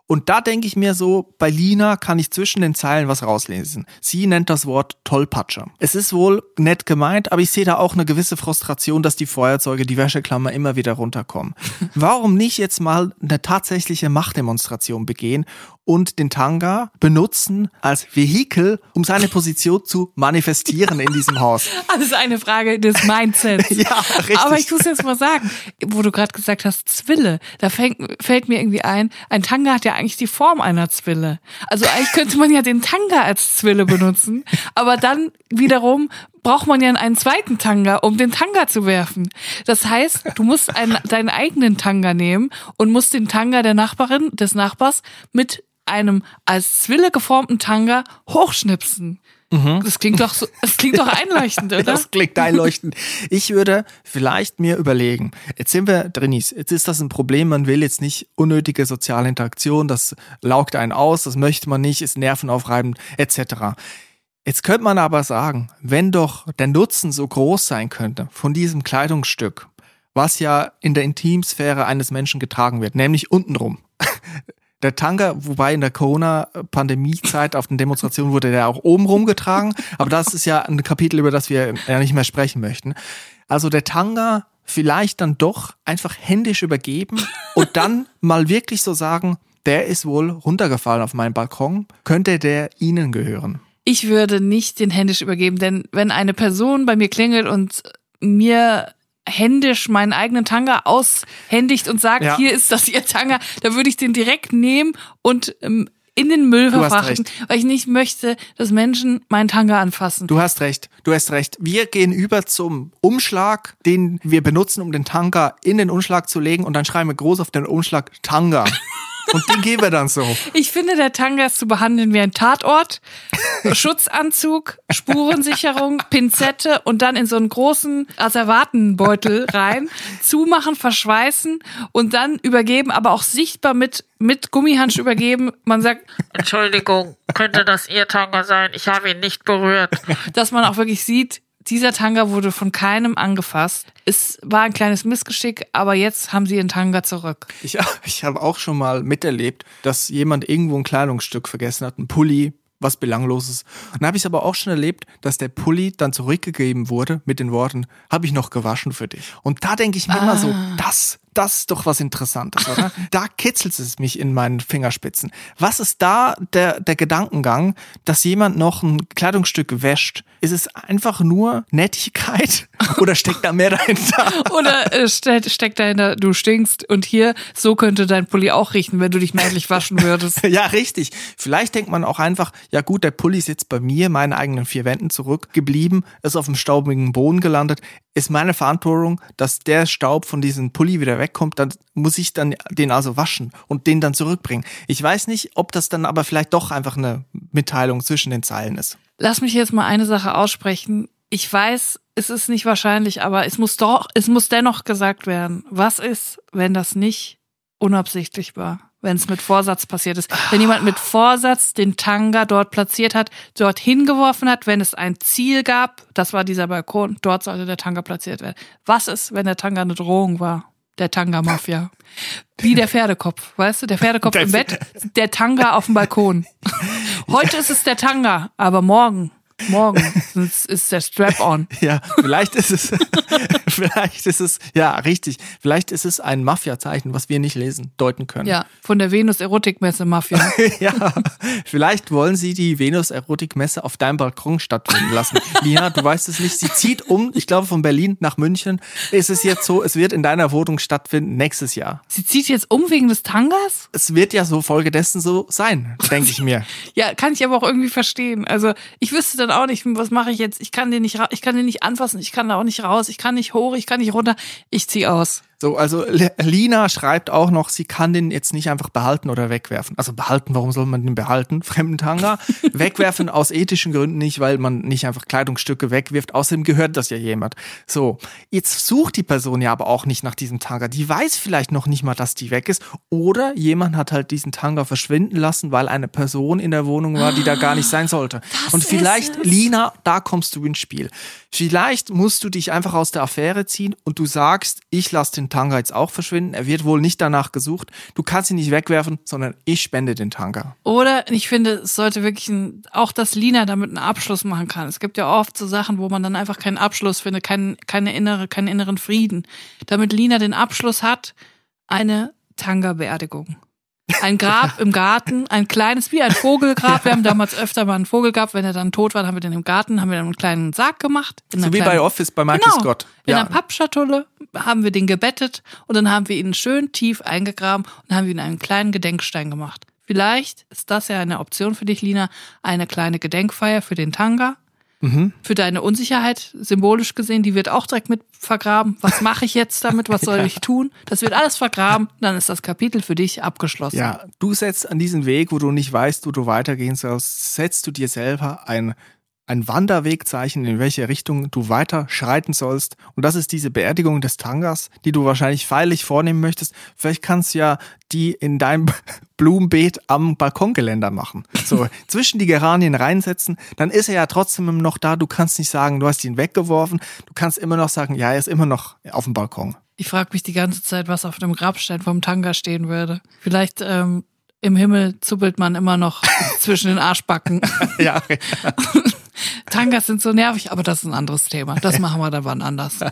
Und da denke ich mir so, bei Lina kann ich zwischen den Zeilen was rauslesen. Sie nennt das Wort Tollpatscher. Es ist wohl nett gemeint, aber ich sehe da auch eine gewisse Frustration, dass die Feuerzeuge, die Wäscheklammer immer wieder runterkommen. (laughs) Warum nicht jetzt mal eine tatsächliche Machtdemonstration begehen und den Tanga benutzen als Vehikel, um seine Position zu manifestieren in diesem Haus? (laughs) Alles eine Frage des Mindsets. (laughs) Ja, richtig. Aber ich muss jetzt mal sagen, wo du gerade gesagt hast, Zwille, da fängt, fällt mir irgendwie ein, ein Tanga hat ja eigentlich die Form einer Zwille. Also eigentlich könnte man ja den Tanga als Zwille benutzen, aber dann wiederum braucht man ja einen zweiten Tanga, um den Tanga zu werfen. Das heißt, du musst einen, (laughs) deinen eigenen Tanga nehmen und musst den Tanga der Nachbarin, des Nachbars mit einem als Zwille geformten Tanga hochschnipsen. Das klingt doch so, das klingt doch einleuchtend, (laughs) oder? Das klingt einleuchtend. Ich würde vielleicht mir überlegen, jetzt sind wir Drinis, jetzt ist das ein Problem, man will jetzt nicht unnötige soziale Interaktion, das laugt einen aus, das möchte man nicht, ist nervenaufreibend, etc. Jetzt könnte man aber sagen, wenn doch der Nutzen so groß sein könnte von diesem Kleidungsstück, was ja in der Intimsphäre eines Menschen getragen wird, nämlich untenrum. (laughs) Der Tanga, wobei in der Corona-Pandemie-Zeit auf den Demonstrationen wurde der auch oben rumgetragen, aber das ist ja ein Kapitel, über das wir ja nicht mehr sprechen möchten. Also der Tanga vielleicht dann doch einfach händisch übergeben und dann mal wirklich so sagen, der ist wohl runtergefallen auf meinen Balkon, könnte der Ihnen gehören? Ich würde nicht den händisch übergeben, denn wenn eine Person bei mir klingelt und mir händisch meinen eigenen Tanga aushändigt und sagt, Ja. hier ist das ihr Tanga, da würde ich den direkt nehmen und ähm, in den Müll Du verfrachten, weil ich nicht möchte, dass Menschen meinen Tanga anfassen. Du hast recht, du hast recht. Wir gehen über zum Umschlag, den wir benutzen, um den Tanga in den Umschlag zu legen und dann schreiben wir groß auf den Umschlag Tanga. (laughs) Und den geben wir dann so. Ich finde, der Tanga ist zu behandeln wie ein Tatort. Schutzanzug, Spurensicherung, Pinzette und dann in so einen großen Asservatenbeutel rein, zumachen, verschweißen und dann übergeben, aber auch sichtbar mit, mit Gummihandschuh übergeben. Man sagt, Entschuldigung, könnte das Ihr Tanga sein? Ich habe ihn nicht berührt. dass man auch wirklich sieht, dieser Tanga wurde von keinem angefasst. Es war ein kleines Missgeschick, aber jetzt haben sie ihren Tanga zurück. Ich, (laughs) ich habe auch schon mal miterlebt, dass jemand irgendwo ein Kleidungsstück vergessen hat, ein Pulli, was belangloses. Und dann habe ich aber auch schon erlebt, dass der Pulli dann zurückgegeben wurde mit den Worten, habe ich noch gewaschen für dich. Und da denke ich mir immer so, das, das ist doch was Interessantes, oder? (laughs) da kitzelt es mich in meinen Fingerspitzen. Was ist da der, der Gedankengang, dass jemand noch ein Kleidungsstück wäscht? Ist es einfach nur Nettigkeit oder steckt da mehr dahinter? (laughs) Oder äh, ste steckt dahinter, du stinkst und hier, so könnte dein Pulli auch riechen, wenn du dich männlich waschen würdest. (laughs) Ja, richtig. Vielleicht denkt man auch einfach, ja gut, der Pulli ist jetzt bei mir, meine eigenen vier Wänden zurückgeblieben, ist auf dem staubigen Boden gelandet, ist meine Verantwortung, dass der Staub von diesem Pulli wieder wegkommt, dann muss ich dann den also waschen und den dann zurückbringen. Ich weiß nicht, ob das dann aber vielleicht doch einfach eine Mitteilung zwischen den Zeilen ist. Lass mich jetzt mal eine Sache aussprechen. Ich weiß, es ist nicht wahrscheinlich, aber es muss doch, es muss dennoch gesagt werden. Was ist, wenn das nicht unabsichtlich war? Wenn es mit Vorsatz passiert ist. Wenn jemand mit Vorsatz den Tanga dort platziert hat, dort hingeworfen hat, wenn es ein Ziel gab, das war dieser Balkon, dort sollte der Tanga platziert werden. Was ist, wenn der Tanga eine Drohung war? Der Tanga-Mafia. Wie der Pferdekopf, weißt du? Der Pferdekopf im Bett, der Tanga auf dem Balkon. (laughs) Heute ist es der Tanga, aber morgen, morgen ist ist der Strap-on. (laughs) Ja, vielleicht ist es, (laughs) (laughs) vielleicht ist es, ja, richtig. Vielleicht ist es ein Mafia-Zeichen, was wir nicht lesen, deuten können. Ja, von der Venus-Erotikmesse-Mafia. (laughs) Ja, vielleicht wollen sie die Venus-Erotik-Messe auf deinem Balkon stattfinden lassen. (laughs) Lina, du weißt es nicht. Sie zieht um, ich glaube, von Berlin nach München. Es ist jetzt so, es wird in deiner Wohnung stattfinden nächstes Jahr. Sie zieht jetzt um wegen des Tangas? Es wird ja so folgedessen so sein, denke ich mir. Ja, kann ich aber auch irgendwie verstehen. Also ich wüsste dann auch nicht, was mache ich jetzt? Ich kann den nicht, ich kann den nicht anfassen, ich kann da auch nicht raus, ich kann nicht hoch, ich kann nicht runter. Ich zieh aus. So, also Lina schreibt auch noch, sie kann den jetzt nicht einfach behalten oder wegwerfen. Also behalten, warum soll man den behalten? (laughs) Fremden Tanga. wegwerfen aus ethischen Gründen nicht, weil man nicht einfach Kleidungsstücke wegwirft. Außerdem gehört das ja jemand. So, jetzt sucht die Person ja aber auch nicht nach diesem Tanga. Die weiß vielleicht noch nicht mal, dass die weg ist. Oder jemand hat halt diesen Tanga verschwinden lassen, weil eine Person in der Wohnung war, die da gar nicht sein sollte. Und vielleicht, Lina, da kommst du ins Spiel. Vielleicht musst du dich einfach aus der Affäre ziehen und du sagst, ich lasse den Tanga jetzt auch verschwinden. Er wird wohl nicht danach gesucht. Du kannst ihn nicht wegwerfen, sondern ich spende den Tanga. Oder ich finde, es sollte wirklich ein, auch, dass Lina damit einen Abschluss machen kann. Es gibt ja oft so Sachen, wo man dann einfach keinen Abschluss findet, keinen, keine innere, keinen inneren Frieden. Damit Lina den Abschluss hat, eine Tanga-Beerdigung. Ein Grab im Garten, ein kleines, wie ein Vogelgrab. (laughs) Wir haben damals öfter mal einen Vogel gehabt. Wenn er dann tot war, haben wir den im Garten, haben wir dann einen kleinen Sarg gemacht. In So wie bei kleinen- Office, bei Mikey Genau. Scott. In Ja. einer Pappschatulle haben wir den gebettet und dann haben wir ihn schön tief eingegraben und haben ihn einen kleinen Gedenkstein gemacht. Vielleicht ist das ja eine Option für dich, Lina, eine kleine Gedenkfeier für den Tanga. Mhm. Für deine Unsicherheit, symbolisch gesehen, die wird auch direkt mit vergraben. Was (laughs) mache ich jetzt damit? Was soll ich tun? Das wird alles vergraben. Dann ist das Kapitel für dich abgeschlossen. Ja, du setzt an diesen Weg, wo du nicht weißt, wo du weitergehen sollst, setzt du dir selber ein, ein Wanderwegzeichen, in welche Richtung du weiter schreiten sollst. Und das ist diese Beerdigung des Tangas, die du wahrscheinlich feierlich vornehmen möchtest. Vielleicht kannst du ja die in deinem (laughs) Blumenbeet am Balkongeländer machen. So, (laughs) zwischen die Geranien reinsetzen, dann ist er ja trotzdem noch da. Du kannst nicht sagen, du hast ihn weggeworfen. Du kannst immer noch sagen, ja, er ist immer noch auf dem Balkon. Ich frage mich die ganze Zeit, was auf dem Grabstein vom Tanga stehen würde. Vielleicht ähm, im Himmel zuppelt man immer noch (laughs) zwischen den Arschbacken. ja, Tangas sind so nervig, aber das ist ein anderes Thema. Das machen wir dann wann anders. (laughs)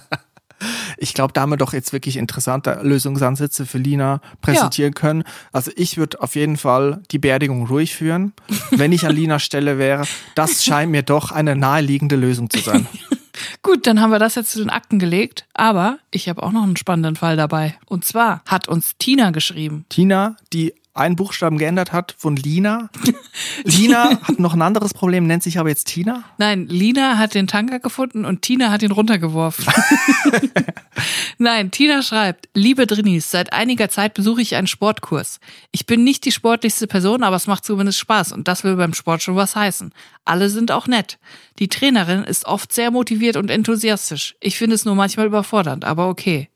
Ich glaube, da haben wir doch jetzt wirklich interessante Lösungsansätze für Lina präsentieren können. Also ich würde auf jeden Fall die Beerdigung ruhig führen, wenn ich an Linas Stelle wäre. Das scheint mir doch eine naheliegende Lösung zu sein. (laughs) Gut, dann haben wir das jetzt zu den Akten gelegt. Aber ich habe auch noch einen spannenden Fall dabei. Und zwar hat uns Tina geschrieben. Tina, die einen Buchstaben geändert hat von Lina. (laughs) Lina hat noch ein anderes Problem, nennt sich aber jetzt Tina. Nein, Lina hat den Tanker gefunden und Tina hat ihn runtergeworfen. (laughs) Nein, Tina schreibt, liebe Drinis, seit einiger Zeit besuche ich einen Sportkurs. Ich bin nicht die sportlichste Person, aber es macht zumindest Spaß und das will beim Sport schon was heißen. Alle sind auch nett. Die Trainerin ist oft sehr motiviert und enthusiastisch. Ich finde es nur manchmal überfordernd, aber okay.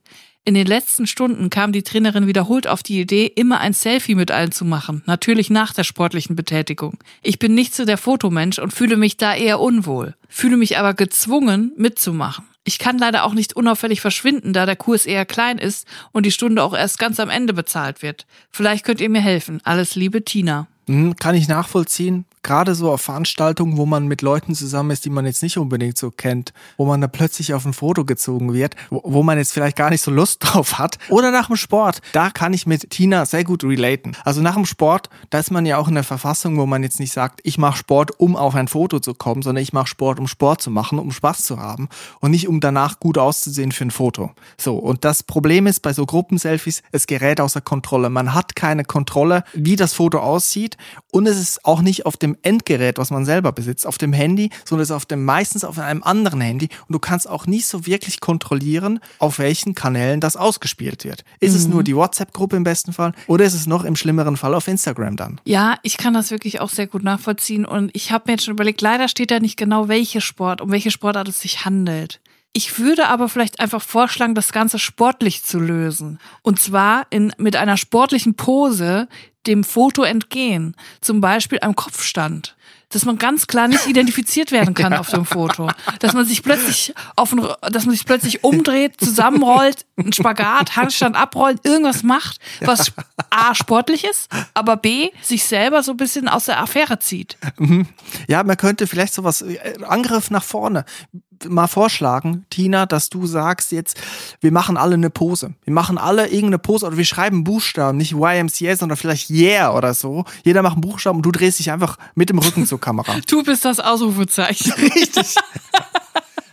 In den letzten Stunden kam die Trainerin wiederholt auf die Idee, immer ein Selfie mit allen zu machen, natürlich nach der sportlichen Betätigung. Ich bin nicht so der Fotomensch und fühle mich da eher unwohl, fühle mich aber gezwungen, mitzumachen. Ich kann leider auch nicht unauffällig verschwinden, da der Kurs eher klein ist und die Stunde auch erst ganz am Ende bezahlt wird. Vielleicht könnt ihr mir helfen. Alles Liebe, Tina. Hm, kann ich nachvollziehen. Gerade so auf Veranstaltungen, wo man mit Leuten zusammen ist, die man jetzt nicht unbedingt so kennt, wo man da plötzlich auf ein Foto gezogen wird, wo, man jetzt vielleicht gar nicht so Lust (laughs) drauf hat. Oder nach dem Sport, da kann ich mit Tina sehr gut relaten. Also nach dem Sport, da ist man ja auch in der Verfassung, wo man jetzt nicht sagt, ich mache Sport, um auf ein Foto zu kommen, sondern ich mache Sport, um Sport zu machen, um Spaß zu haben und nicht um danach gut auszusehen für ein Foto. So, und das Problem ist bei so Gruppenselfies, es gerät außer Kontrolle. Man hat keine Kontrolle, wie das Foto aussieht und es ist auch nicht auf dem Endgerät, was man selber besitzt, auf dem Handy, sondern es ist auf dem meistens auf einem anderen Handy und du kannst auch nicht so wirklich kontrollieren, auf welchen Kanälen das ausgespielt wird. Ist es nur die WhatsApp-Gruppe im besten Fall oder ist es noch im schlimmeren Fall auf Instagram dann? Ja, ich kann das wirklich auch sehr gut nachvollziehen und ich habe mir jetzt schon überlegt, leider steht da nicht genau, welche Sport, um welche Sportart es sich handelt. Ich würde aber vielleicht einfach vorschlagen, das Ganze sportlich zu lösen. Und zwar in, mit einer sportlichen Pose dem Foto entgehen. Zum Beispiel am Kopfstand. Dass man ganz klar nicht identifiziert werden (laughs) kann auf dem Foto. Dass man sich plötzlich auf ein, dass man sich plötzlich umdreht, zusammenrollt, einen Spagat, Handstand abrollt, irgendwas macht, was A sportlich ist, aber B sich selber so ein bisschen aus der Affäre zieht. Ja, man könnte vielleicht sowas, äh, Angriff nach vorne, mal vorschlagen, Tina, dass du sagst jetzt, wir machen alle eine Pose. Wir machen alle irgendeine Pose oder wir schreiben Buchstaben, nicht YMCA, sondern vielleicht Yeah oder so. Jeder macht einen Buchstaben und du drehst dich einfach mit dem Rücken zur Kamera. (laughs) Du bist das Ausrufezeichen. Richtig. (laughs)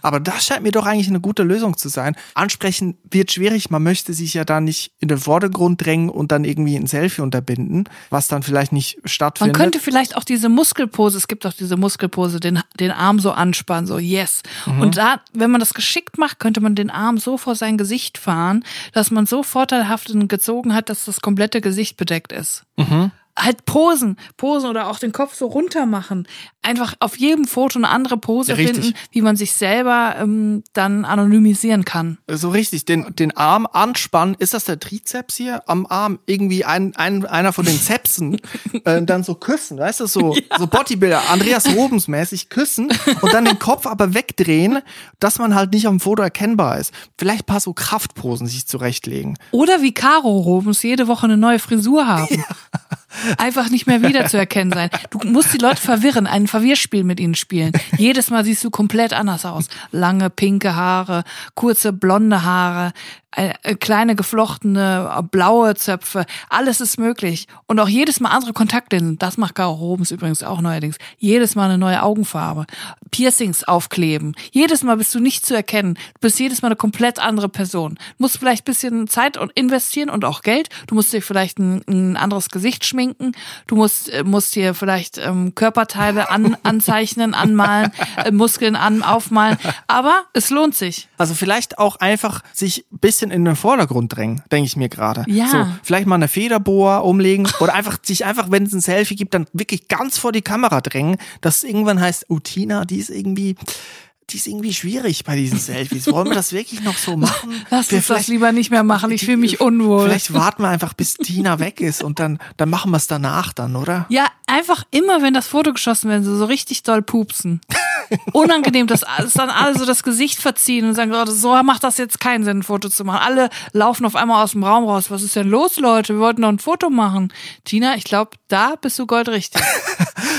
Aber das scheint mir doch eigentlich eine gute Lösung zu sein. Ansprechen wird schwierig. Man möchte sich ja da nicht in den Vordergrund drängen und dann irgendwie ein Selfie unterbinden, was dann vielleicht nicht Man stattfindet. könnte vielleicht auch diese Muskelpose, es gibt auch diese Muskelpose, den, den Arm so anspannen, so yes. Mhm. Und da, wenn man das geschickt macht, könnte man den Arm so vor sein Gesicht fahren, dass man so vorteilhaft gezogen hat, dass das komplette Gesicht bedeckt ist. Mhm. Halt Posen, Posen oder auch den Kopf so runter machen. Einfach auf jedem Foto eine andere Pose Ja, richtig. finden, wie man sich selber ähm, dann anonymisieren kann. so richtig, den, den Arm anspannen. Ist das der Trizeps hier am Arm? Irgendwie ein, ein, einer von den Zepsen. (laughs) äh, dann so küssen, weißt du, so, so Bodybuilder, Andreas Robens mäßig küssen und dann den Kopf aber wegdrehen, dass man halt nicht am Foto erkennbar ist. Vielleicht ein paar so Kraftposen sich zurechtlegen. Oder wie Caro Robens jede Woche eine neue Frisur haben. Einfach nicht mehr wiederzuerkennen sein. Du musst die Leute verwirren, ein Verwirrspiel mit ihnen spielen. Jedes Mal siehst du komplett anders aus. Lange pinke Haare, kurze blonde Haare, kleine geflochtene äh, blaue Zöpfe. Alles ist möglich. Und auch jedes Mal andere Kontaktlinsen. Das macht Caro Robens übrigens auch neuerdings. Jedes Mal eine neue Augenfarbe. Piercings aufkleben. Jedes Mal bist du nicht zu erkennen. Du bist jedes Mal eine komplett andere Person. Du musst vielleicht ein bisschen Zeit und investieren und auch Geld. Du musst dir vielleicht ein, ein anderes Gesicht schminken. Du musst, äh, musst dir vielleicht ähm, Körperteile an, (laughs) anzeichnen, anmalen, äh, Muskeln an, aufmalen. Aber es lohnt sich. Also vielleicht auch einfach sich ein bisschen in den Vordergrund drängen, denke ich mir gerade. Ja. So, vielleicht mal eine Federboa umlegen oder einfach sich einfach, wenn es ein Selfie gibt, dann wirklich ganz vor die Kamera drängen, dass irgendwann heißt, oh Tina, die ist irgendwie, die ist irgendwie schwierig bei diesen Selfies. Wollen wir das wirklich noch so machen? Lass Wir uns das lieber nicht mehr machen. Ich fühle mich unwohl. Vielleicht warten wir einfach, bis Tina weg ist und dann, dann machen wir es danach dann, oder? Ja, einfach immer, wenn das Foto geschossen wird, so, so richtig doll pupsen. Unangenehm, dass alles dann alle so das Gesicht verziehen und sagen, oh, so macht das jetzt keinen Sinn, ein Foto zu machen. Alle laufen auf einmal aus dem Raum raus. Was ist denn los, Leute? Wir wollten doch ein Foto machen. Tina, ich glaube, da bist du goldrichtig. (laughs)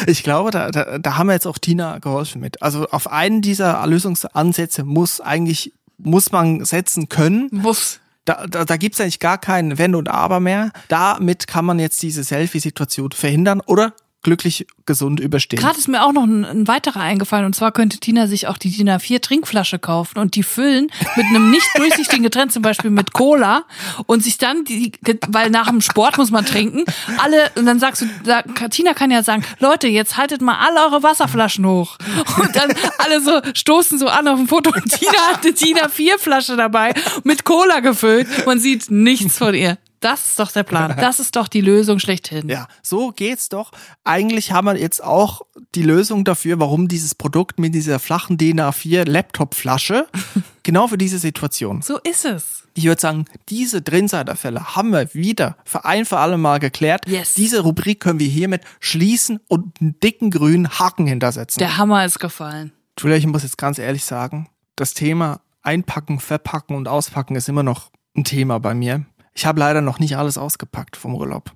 Ich glaube, da, da, da haben wir jetzt auch Tina geholfen mit. Also auf einen dieser Lösungsansätze muss eigentlich, muss man setzen können. Muss. Da, da, da gibt's eigentlich gar kein Wenn und Aber mehr. Damit kann man jetzt diese Selfie-Situation verhindern oder glücklich gesund überstehen. Gerade ist mir auch noch ein, ein weiterer eingefallen und zwar könnte Tina sich auch die DIN A4 Trinkflasche kaufen und die füllen mit einem nicht (laughs) durchsichtigen Getränk, zum Beispiel mit Cola und sich dann die, weil nach dem Sport muss man trinken, alle und dann sagst du, da, Tina kann ja sagen, Leute, jetzt haltet mal alle eure Wasserflaschen hoch und dann alle so stoßen so an auf dem Foto und Tina hat eine DIN A4 Flasche dabei mit Cola gefüllt, man sieht nichts von ihr. Das ist doch der Plan. (laughs) Das ist doch die Lösung schlechthin. Ja, so geht's doch. Eigentlich haben wir jetzt auch die Lösung dafür, warum dieses Produkt mit dieser flachen DIN A4 Laptop-Flasche (laughs) genau für diese Situation. So ist es. Ich würde sagen, diese Drinsider-Fälle haben wir wieder für ein für alle Mal geklärt. Yes. Diese Rubrik können wir hiermit schließen und einen dicken grünen Haken hintersetzen. Der Hammer ist gefallen. Julia, ich muss jetzt ganz ehrlich sagen, das Thema Einpacken, Verpacken und Auspacken ist immer noch ein Thema bei mir. Ich habe leider noch nicht alles ausgepackt vom Urlaub.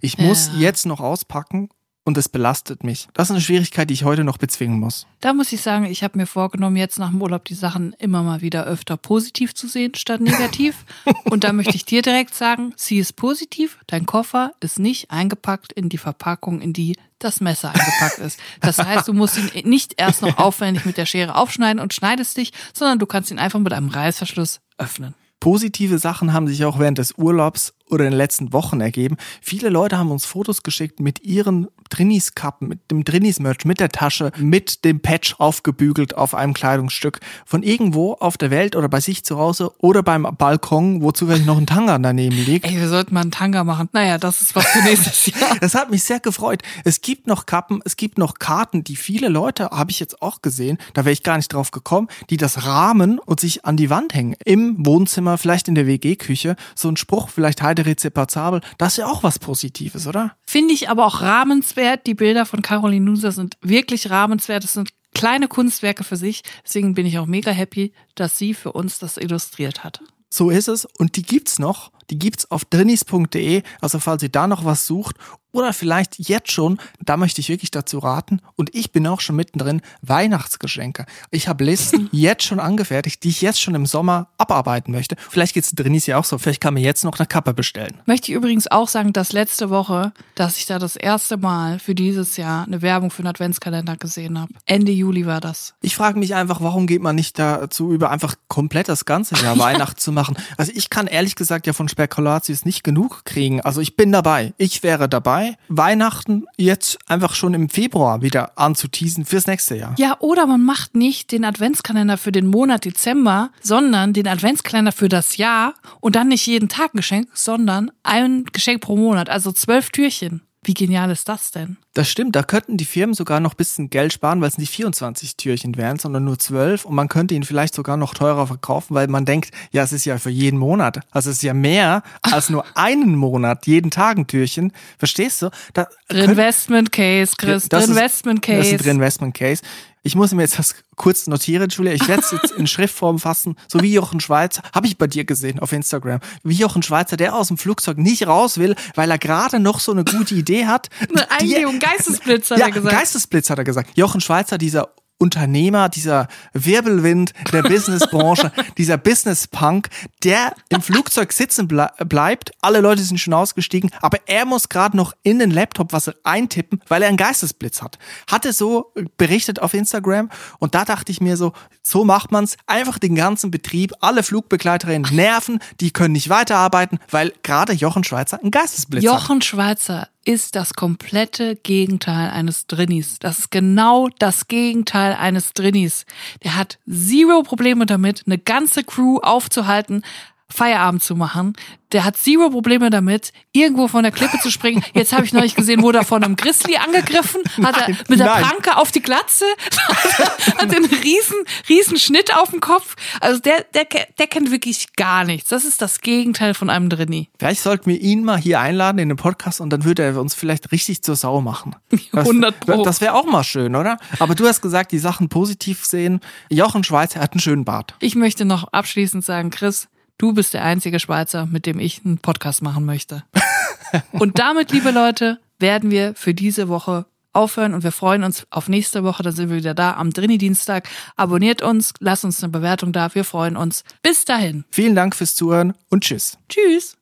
Ich muss Ja. jetzt noch auspacken und es belastet mich. Das ist eine Schwierigkeit, die ich heute noch bezwingen muss. Da muss ich sagen, ich habe mir vorgenommen, jetzt nach dem Urlaub die Sachen immer mal wieder öfter positiv zu sehen statt negativ. (laughs) Und da möchte ich dir direkt sagen, sie ist positiv, dein Koffer ist nicht eingepackt in die Verpackung, in die das Messer eingepackt ist. Das heißt, du musst ihn nicht erst noch (laughs) aufwendig mit der Schere aufschneiden und schneidest dich, sondern du kannst ihn einfach mit einem Reißverschluss öffnen. Positive Sachen haben sich auch während des Urlaubs oder in den letzten Wochen ergeben. Viele Leute haben uns Fotos geschickt mit ihren Drinnies-Kappen, mit dem Drinnies-Merch, mit der Tasche, mit dem Patch aufgebügelt auf einem Kleidungsstück von irgendwo auf der Welt oder bei sich zu Hause oder beim Balkon, wo zufällig noch ein Tanga daneben liegt. Ey, wir sollten mal einen Tanga machen. Naja, das ist was für nächstes (laughs) Jahr. Das hat mich sehr gefreut. Es gibt noch Kappen, es gibt noch Karten, die viele Leute, habe ich jetzt auch gesehen, da wäre ich gar nicht drauf gekommen, die das rahmen und sich an die Wand hängen. Im Wohnzimmer, vielleicht in der WG-Küche. So ein Spruch, vielleicht heide rezepazabel. Das ist ja auch was Positives, oder? Finde ich aber auch rahmenswert. Die Bilder von Caroline Nuser sind wirklich rahmenswert. Das sind kleine Kunstwerke für sich. Deswegen bin ich auch mega happy, dass sie für uns das illustriert hat. So ist es. Und die gibt's noch. Die gibt's auf drinnis.de, also falls ihr da noch was sucht oder vielleicht jetzt schon, da möchte ich wirklich dazu raten und ich bin auch schon mittendrin, Weihnachtsgeschenke. Ich habe Listen (laughs) jetzt schon angefertigt, die ich jetzt schon im Sommer abarbeiten möchte. Vielleicht geht's Drinnis ja auch so, vielleicht kann mir jetzt noch eine Kappe bestellen. Möchte ich übrigens auch sagen, dass letzte Woche, dass ich da das erste Mal für dieses Jahr eine Werbung für einen Adventskalender gesehen habe. Ende Juli war das. Ich frage mich einfach, warum geht man nicht dazu über, einfach komplett das ganze Jahr (laughs) Weihnachten zu machen? Also ich kann ehrlich gesagt ja von Spekulatius nicht genug kriegen. Also ich bin dabei. Ich wäre dabei. Weihnachten jetzt einfach schon im Februar wieder anzuteasen fürs nächste Jahr. Ja, oder man macht nicht den Adventskalender für den Monat Dezember, sondern den Adventskalender für das Jahr und dann nicht jeden Tag ein Geschenk, sondern ein Geschenk pro Monat, also zwölf Türchen. Wie genial ist das denn? Das stimmt, da könnten die Firmen sogar noch ein bisschen Geld sparen, weil es nicht 24 Türchen wären, sondern nur 12 und man könnte ihn vielleicht sogar noch teurer verkaufen, weil man denkt, ja, es ist ja für jeden Monat. Also es ist ja mehr (laughs) als nur einen Monat, jeden Tag ein Türchen. Verstehst du? Da Investment Case, Chris, das Investment Case. Das ist ein Investment Case. Ich muss mir jetzt das kurz notieren, Julia. Ich werde es jetzt in (laughs) Schriftform fassen, so wie Jochen Schweizer, habe ich bei dir gesehen auf Instagram. Wie Jochen Schweizer, der aus dem Flugzeug nicht raus will, weil er gerade noch so eine gute Idee hat. Eine Eingebung, Geistesblitz hat ja, er gesagt. Geistesblitz hat er gesagt. Jochen Schweizer, dieser Unternehmer, dieser Wirbelwind der Businessbranche, (laughs) dieser Business-Punk, der im Flugzeug sitzen ble bleibt. Alle Leute sind schon ausgestiegen, aber er muss gerade noch in den Laptop was eintippen, weil er einen Geistesblitz hat. Hatte so berichtet auf Instagram und da dachte ich mir so, so macht man's. Einfach den ganzen Betrieb, alle Flugbegleiterinnen nerven, die können nicht weiterarbeiten, weil gerade Jochen Schweizer einen Geistesblitz Jochen hat. Jochen Schweizer ist das komplette Gegenteil eines Drinnis. Das ist genau das Gegenteil eines Drinnis. Der hat zero Probleme damit, eine ganze Crew aufzuhalten, Feierabend zu machen. Der hat zero Probleme damit, irgendwo von der Klippe zu springen. Jetzt habe ich neulich gesehen, wurde er von einem Grizzly angegriffen, hat er mit der nein. Pranke auf die Glatze, (laughs) hat einen riesen, riesen Schnitt auf dem Kopf. Also der, der, der kennt wirklich gar nichts. Das ist das Gegenteil von einem Drinni. Vielleicht sollten wir ihn mal hier einladen in den Podcast und dann würde er uns vielleicht richtig zur Sau machen. (laughs) Das, 100 Pro. Das wäre auch mal schön, oder? Aber du hast gesagt, die Sachen positiv sehen. Jochen Schweizer hat einen schönen Bart. Ich möchte noch abschließend sagen, Chris, du bist der einzige Schweizer, mit dem ich einen Podcast machen möchte. (laughs) und damit, liebe Leute, werden wir für diese Woche aufhören und wir freuen uns auf nächste Woche. Dann sind wir wieder da am Drini-Dienstag. Abonniert uns, lasst uns eine Bewertung da. Wir freuen uns. Bis dahin. Vielen Dank fürs Zuhören und tschüss. Tschüss.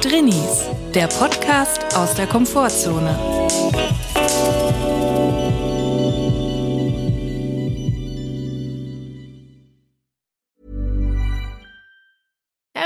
Drinnies, der Podcast aus der Komfortzone.